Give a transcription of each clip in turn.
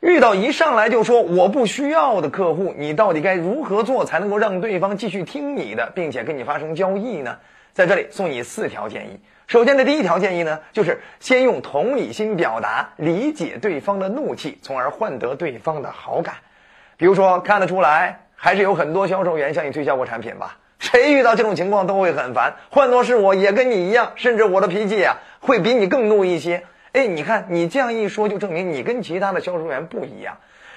遇到一上来就说我不需要的客户，你到底该如何做才能够让对方继续听你的，并且跟你发生交易呢？在这里送你四条建议。首先的第一条建议呢，就是先用同理心表达，理解对方的怒气，从而换得对方的好感。比如说，看得出来，还是有很多销售员向你推销过产品吧？谁遇到这种情况都会很烦。换做是我也跟你一样，甚至我的脾气啊，会比你更怒一些。哎，你看你这样一说，就证明你跟其他的销售员不一样，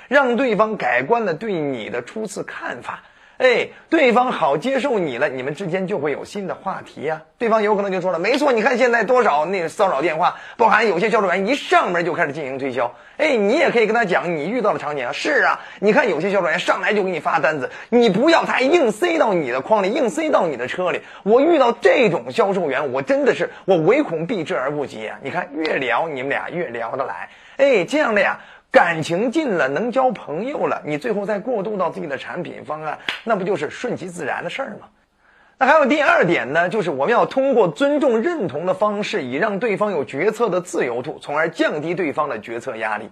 让对方改观了对你的初次看法。哎，对方好接受你了，你们之间就会有新的话题呀。对方有可能就说了，没错，你看现在多少那骚扰电话，包含有些销售员一上门就开始进行推销。哎，你也可以跟他讲你遇到的场景啊。是啊，你看有些销售员上来就给你发单子，你不要他硬塞到你的筐里，硬塞到你的车里。我遇到这种销售员，我真的是我唯恐避之而不及啊。你看越聊你们俩越聊得来，哎，这样的呀。感情近了，能交朋友了，你最后再过渡到自己的产品方案，那不就是顺其自然的事儿吗？那还有第二点呢，就是我们要通过尊重、认同的方式，以让对方有决策的自由度，从而降低对方的决策压力。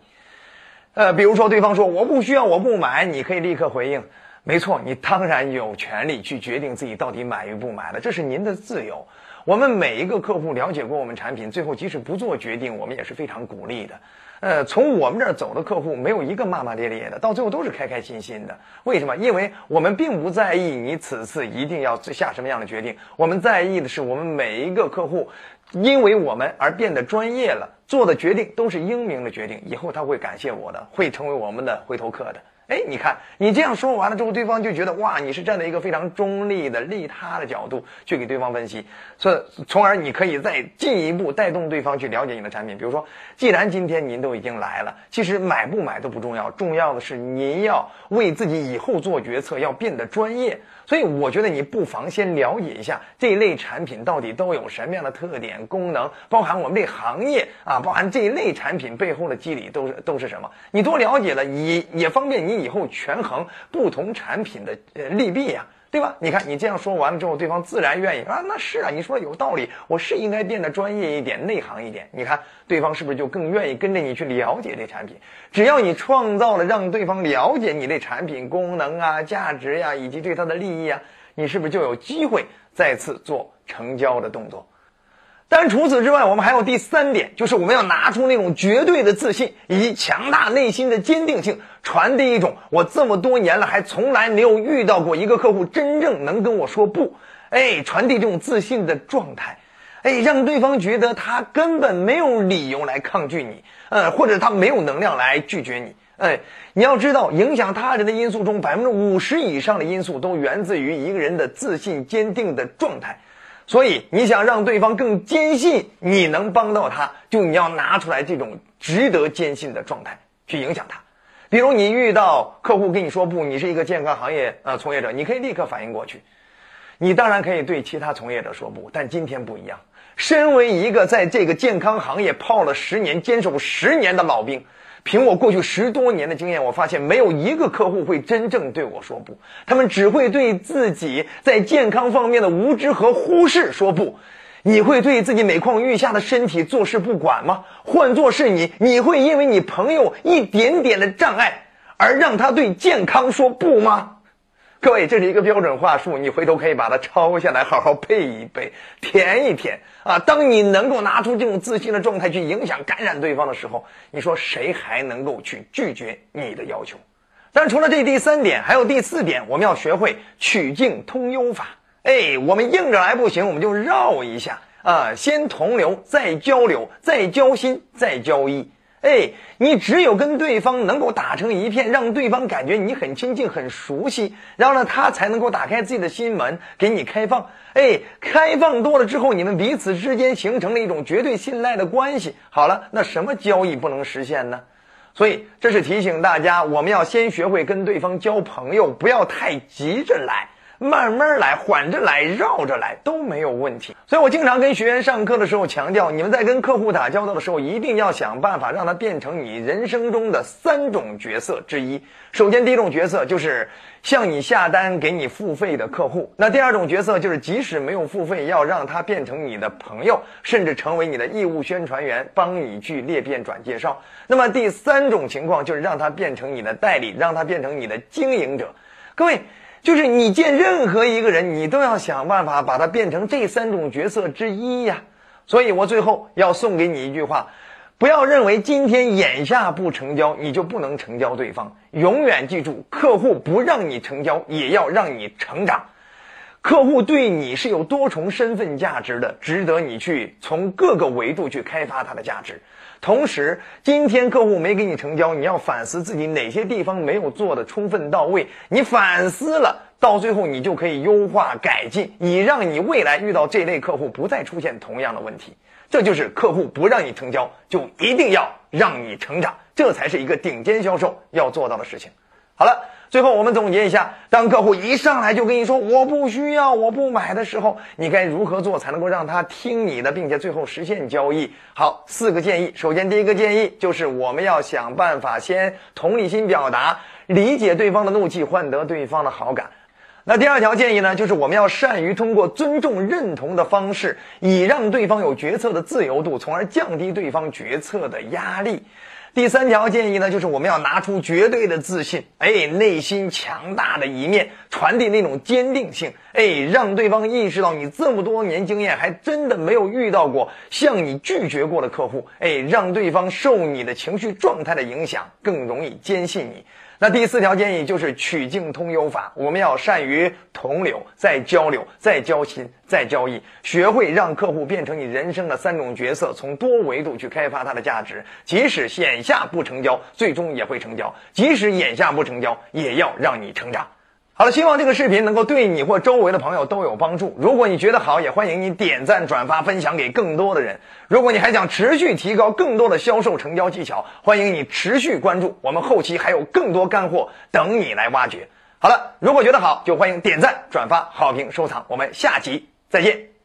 呃，比如说对方说我不需要，我不买，你可以立刻回应，没错，你当然有权利去决定自己到底买与不买了，这是您的自由。我们每一个客户了解过我们产品，最后即使不做决定，我们也是非常鼓励的。呃，从我们这儿走的客户没有一个骂骂咧咧的，到最后都是开开心心的。为什么？因为我们并不在意你此次一定要下什么样的决定，我们在意的是我们每一个客户，因为我们而变得专业了，做的决定都是英明的决定，以后他会感谢我的，会成为我们的回头客的。哎，你看，你这样说完了之后，对方就觉得哇，你是站在一个非常中立的利他的角度去给对方分析，所以从而你可以再进一步带动对方去了解你的产品。比如说，既然今天您都已经来了，其实买不买都不重要，重要的是您要为自己以后做决策要变得专业。所以我觉得你不妨先了解一下这一类产品到底都有什么样的特点、功能，包含我们这行业啊，包含这一类产品背后的机理都是都是什么？你多了解了，也也方便你以后权衡不同产品的呃利弊呀。对吧？你看你这样说完了之后，对方自然愿意啊。那是啊，你说的有道理，我是应该变得专业一点、内行一点。你看对方是不是就更愿意跟着你去了解这产品？只要你创造了让对方了解你这产品功能啊、价值呀，以及对他的利益啊，你是不是就有机会再次做成交的动作？但除此之外，我们还有第三点，就是我们要拿出那种绝对的自信以及强大内心的坚定性，传递一种我这么多年了还从来没有遇到过一个客户真正能跟我说不，哎，传递这种自信的状态，哎，让对方觉得他根本没有理由来抗拒你，呃，或者他没有能量来拒绝你，哎，你要知道，影响他人的因素中，百分之五十以上的因素都源自于一个人的自信坚定的状态。所以，你想让对方更坚信你能帮到他，就你要拿出来这种值得坚信的状态去影响他。比如，你遇到客户跟你说不，你是一个健康行业呃从业者，你可以立刻反应过去。你当然可以对其他从业者说不，但今天不一样。身为一个在这个健康行业泡了十年、坚守十年的老兵。凭我过去十多年的经验，我发现没有一个客户会真正对我说不，他们只会对自己在健康方面的无知和忽视说不。你会对自己每况愈下的身体坐视不管吗？换作是你，你会因为你朋友一点点的障碍而让他对健康说不吗？各位，这是一个标准话术，你回头可以把它抄下来，好好背一背，填一填啊。当你能够拿出这种自信的状态去影响、感染对方的时候，你说谁还能够去拒绝你的要求？但除了这第三点，还有第四点，我们要学会曲径通幽法。哎，我们硬着来不行，我们就绕一下啊，先同流，再交流，再交心，再交易。哎，你只有跟对方能够打成一片，让对方感觉你很亲近、很熟悉，然后呢，他才能够打开自己的心门给你开放。哎，开放多了之后，你们彼此之间形成了一种绝对信赖的关系。好了，那什么交易不能实现呢？所以这是提醒大家，我们要先学会跟对方交朋友，不要太急着来。慢慢来，缓着来，绕着来都没有问题。所以我经常跟学员上课的时候强调，你们在跟客户打交道的时候，一定要想办法让他变成你人生中的三种角色之一。首先，第一种角色就是向你下单、给你付费的客户；那第二种角色就是即使没有付费，要让他变成你的朋友，甚至成为你的义务宣传员，帮你去裂变转介绍。那么第三种情况就是让他变成你的代理，让他变成你的经营者。各位，就是你见任何一个人，你都要想办法把他变成这三种角色之一呀。所以我最后要送给你一句话。不要认为今天眼下不成交，你就不能成交对方。永远记住，客户不让你成交，也要让你成长。客户对你是有多重身份价值的，值得你去从各个维度去开发他的价值。同时，今天客户没给你成交，你要反思自己哪些地方没有做的充分到位。你反思了，到最后你就可以优化改进，以让你未来遇到这类客户不再出现同样的问题。这就是客户不让你成交，就一定要让你成长，这才是一个顶尖销售要做到的事情。好了，最后我们总结一下：当客户一上来就跟你说我不需要、我不买的时候，你该如何做才能够让他听你的，并且最后实现交易？好，四个建议。首先，第一个建议就是我们要想办法先同理心表达，理解对方的怒气，换得对方的好感。那第二条建议呢，就是我们要善于通过尊重、认同的方式，以让对方有决策的自由度，从而降低对方决策的压力。第三条建议呢，就是我们要拿出绝对的自信，哎，内心强大的一面，传递那种坚定性，哎，让对方意识到你这么多年经验，还真的没有遇到过向你拒绝过的客户，哎，让对方受你的情绪状态的影响，更容易坚信你。那第四条建议就是曲径通幽法，我们要善于同流，再交流，再交心，再交易，学会让客户变成你人生的三种角色，从多维度去开发他的价值。即使眼下不成交，最终也会成交；即使眼下不成交，也要让你成长。好了，希望这个视频能够对你或周围的朋友都有帮助。如果你觉得好，也欢迎你点赞、转发、分享给更多的人。如果你还想持续提高更多的销售成交技巧，欢迎你持续关注我们，后期还有更多干货等你来挖掘。好了，如果觉得好，就欢迎点赞、转发、好评、收藏。我们下集再见。